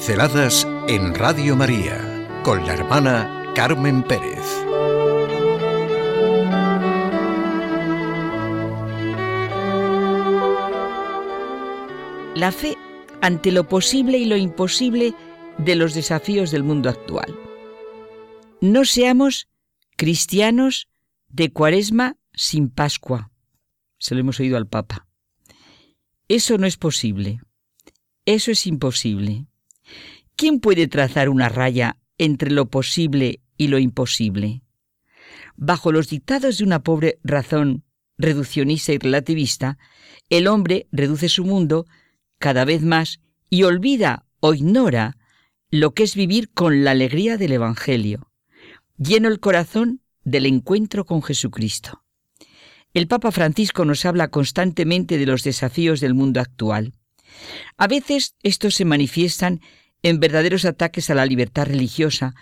Pinceladas en Radio María con la hermana Carmen Pérez. La fe ante lo posible y lo imposible de los desafíos del mundo actual. No seamos cristianos de cuaresma sin Pascua. Se lo hemos oído al Papa. Eso no es posible. Eso es imposible. ¿Quién puede trazar una raya entre lo posible y lo imposible? Bajo los dictados de una pobre razón reduccionista y relativista, el hombre reduce su mundo cada vez más y olvida o ignora lo que es vivir con la alegría del Evangelio, lleno el corazón del encuentro con Jesucristo. El Papa Francisco nos habla constantemente de los desafíos del mundo actual. A veces estos se manifiestan en verdaderos ataques a la libertad religiosa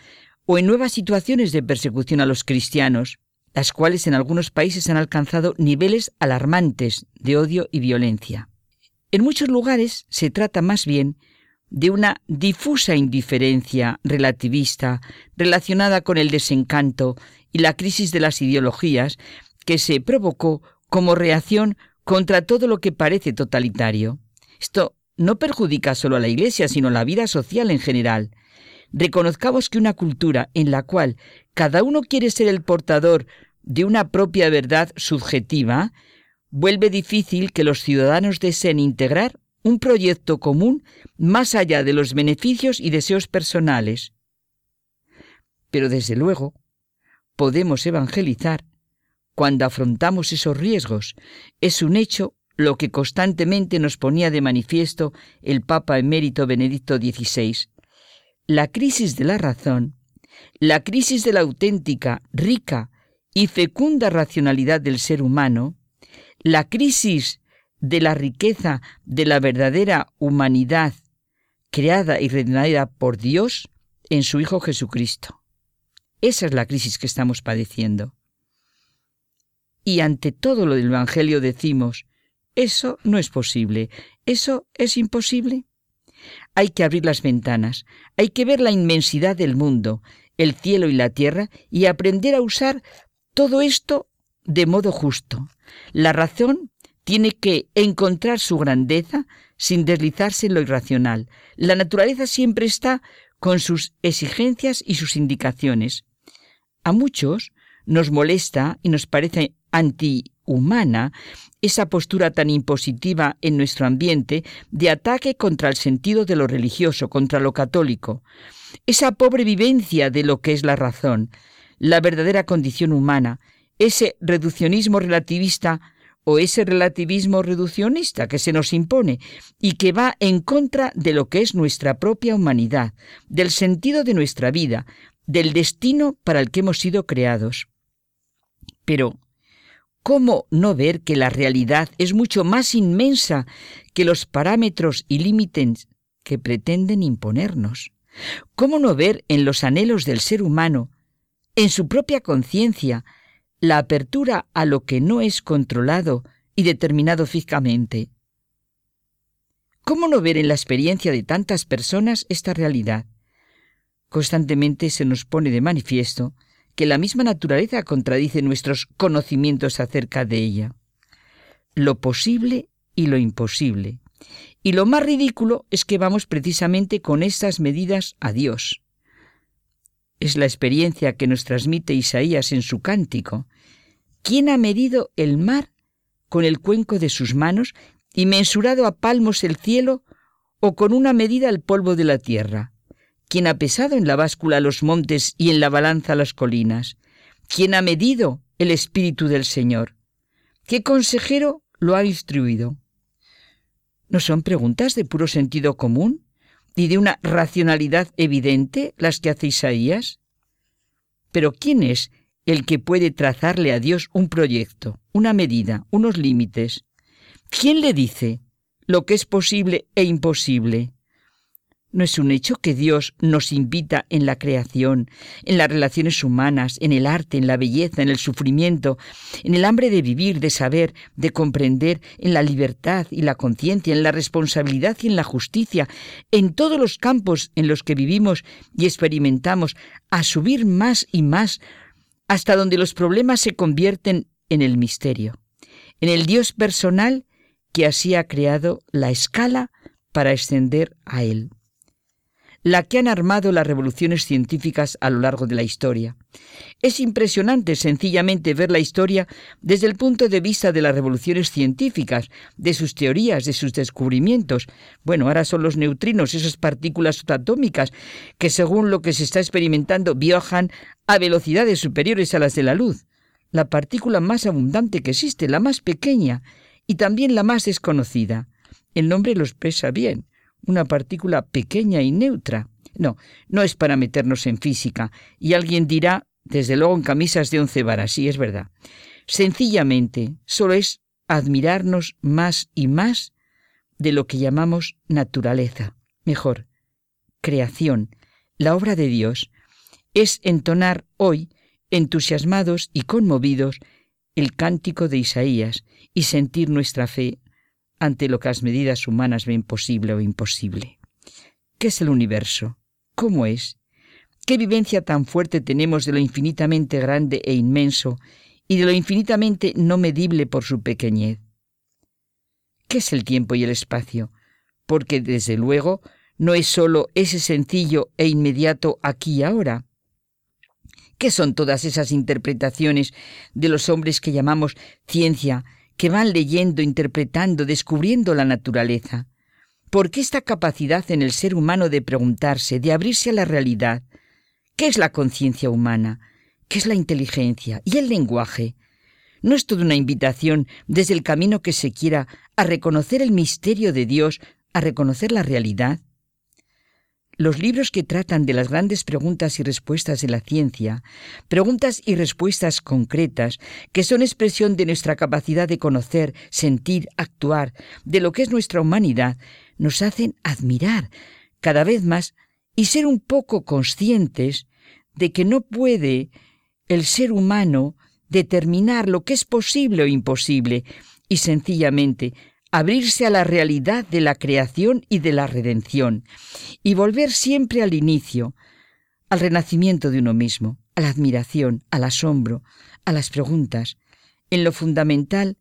o en nuevas situaciones de persecución a los cristianos, las cuales en algunos países han alcanzado niveles alarmantes de odio y violencia. En muchos lugares se trata más bien de una difusa indiferencia relativista relacionada con el desencanto y la crisis de las ideologías que se provocó como reacción contra todo lo que parece totalitario. Esto no perjudica solo a la Iglesia, sino a la vida social en general. Reconozcamos que una cultura en la cual cada uno quiere ser el portador de una propia verdad subjetiva, vuelve difícil que los ciudadanos deseen integrar un proyecto común más allá de los beneficios y deseos personales. Pero desde luego, podemos evangelizar cuando afrontamos esos riesgos. Es un hecho lo que constantemente nos ponía de manifiesto el Papa emérito Benedicto XVI. La crisis de la razón, la crisis de la auténtica, rica y fecunda racionalidad del ser humano, la crisis de la riqueza de la verdadera humanidad creada y redimida por Dios en su Hijo Jesucristo. Esa es la crisis que estamos padeciendo y ante todo lo del Evangelio decimos, eso no es posible, eso es imposible. Hay que abrir las ventanas, hay que ver la inmensidad del mundo, el cielo y la tierra, y aprender a usar todo esto de modo justo. La razón tiene que encontrar su grandeza sin deslizarse en lo irracional. La naturaleza siempre está con sus exigencias y sus indicaciones. A muchos nos molesta y nos parece antihumana esa postura tan impositiva en nuestro ambiente de ataque contra el sentido de lo religioso, contra lo católico, esa pobre vivencia de lo que es la razón, la verdadera condición humana, ese reduccionismo relativista o ese relativismo reduccionista que se nos impone y que va en contra de lo que es nuestra propia humanidad, del sentido de nuestra vida, del destino para el que hemos sido creados. Pero, ¿cómo no ver que la realidad es mucho más inmensa que los parámetros y límites que pretenden imponernos? ¿Cómo no ver en los anhelos del ser humano, en su propia conciencia, la apertura a lo que no es controlado y determinado físicamente? ¿Cómo no ver en la experiencia de tantas personas esta realidad? Constantemente se nos pone de manifiesto que la misma naturaleza contradice nuestros conocimientos acerca de ella. Lo posible y lo imposible. Y lo más ridículo es que vamos precisamente con estas medidas a Dios. Es la experiencia que nos transmite Isaías en su cántico. ¿Quién ha medido el mar con el cuenco de sus manos y mensurado a palmos el cielo o con una medida el polvo de la tierra? ¿Quién ha pesado en la báscula los montes y en la balanza las colinas? ¿Quién ha medido el Espíritu del Señor? ¿Qué consejero lo ha instruido? ¿No son preguntas de puro sentido común y de una racionalidad evidente las que hace Isaías? Pero ¿quién es el que puede trazarle a Dios un proyecto, una medida, unos límites? ¿Quién le dice lo que es posible e imposible? ¿No es un hecho que Dios nos invita en la creación, en las relaciones humanas, en el arte, en la belleza, en el sufrimiento, en el hambre de vivir, de saber, de comprender, en la libertad y la conciencia, en la responsabilidad y en la justicia, en todos los campos en los que vivimos y experimentamos, a subir más y más hasta donde los problemas se convierten en el misterio, en el Dios personal que así ha creado la escala para ascender a Él la que han armado las revoluciones científicas a lo largo de la historia. Es impresionante sencillamente ver la historia desde el punto de vista de las revoluciones científicas, de sus teorías, de sus descubrimientos. Bueno, ahora son los neutrinos, esas partículas subatómicas que según lo que se está experimentando viajan a velocidades superiores a las de la luz. La partícula más abundante que existe, la más pequeña y también la más desconocida. El nombre lo expresa bien una partícula pequeña y neutra. No, no es para meternos en física. Y alguien dirá, desde luego en camisas de once varas, sí, es verdad. Sencillamente, solo es admirarnos más y más de lo que llamamos naturaleza, mejor, creación, la obra de Dios, es entonar hoy, entusiasmados y conmovidos, el cántico de Isaías y sentir nuestra fe ante lo que las medidas humanas ven posible o imposible. ¿Qué es el universo? ¿Cómo es? ¿Qué vivencia tan fuerte tenemos de lo infinitamente grande e inmenso y de lo infinitamente no medible por su pequeñez? ¿Qué es el tiempo y el espacio? Porque, desde luego, no es sólo ese sencillo e inmediato aquí y ahora. ¿Qué son todas esas interpretaciones de los hombres que llamamos ciencia que van leyendo, interpretando, descubriendo la naturaleza. ¿Por qué esta capacidad en el ser humano de preguntarse, de abrirse a la realidad? ¿Qué es la conciencia humana? ¿Qué es la inteligencia? ¿Y el lenguaje? ¿No es toda una invitación desde el camino que se quiera a reconocer el misterio de Dios, a reconocer la realidad? Los libros que tratan de las grandes preguntas y respuestas de la ciencia, preguntas y respuestas concretas, que son expresión de nuestra capacidad de conocer, sentir, actuar, de lo que es nuestra humanidad, nos hacen admirar cada vez más y ser un poco conscientes de que no puede el ser humano determinar lo que es posible o imposible, y sencillamente abrirse a la realidad de la creación y de la redención, y volver siempre al inicio, al renacimiento de uno mismo, a la admiración, al asombro, a las preguntas. En lo fundamental,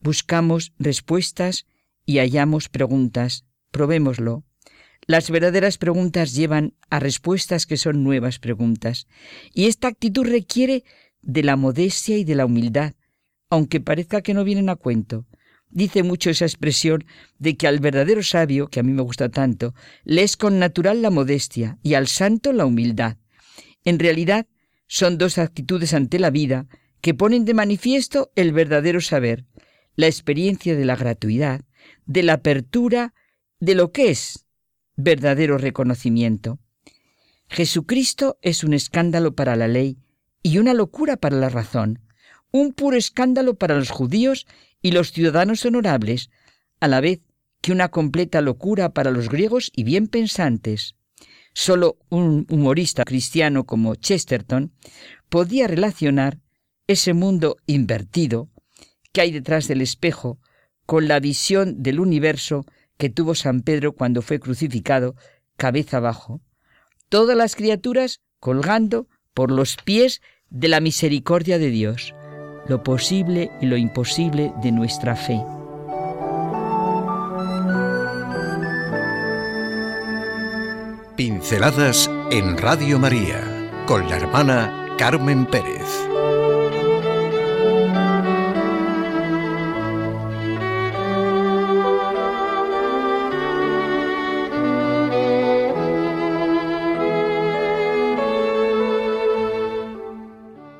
buscamos respuestas y hallamos preguntas. Probémoslo. Las verdaderas preguntas llevan a respuestas que son nuevas preguntas, y esta actitud requiere de la modestia y de la humildad, aunque parezca que no vienen a cuento. Dice mucho esa expresión de que al verdadero sabio, que a mí me gusta tanto, le es con natural la modestia y al santo la humildad. En realidad, son dos actitudes ante la vida que ponen de manifiesto el verdadero saber, la experiencia de la gratuidad, de la apertura de lo que es verdadero reconocimiento. Jesucristo es un escándalo para la ley y una locura para la razón, un puro escándalo para los judíos y los ciudadanos honorables, a la vez que una completa locura para los griegos y bien pensantes. Solo un humorista cristiano como Chesterton podía relacionar ese mundo invertido que hay detrás del espejo con la visión del universo que tuvo San Pedro cuando fue crucificado cabeza abajo. Todas las criaturas colgando por los pies de la misericordia de Dios lo posible y lo imposible de nuestra fe. Pinceladas en Radio María con la hermana Carmen Pérez.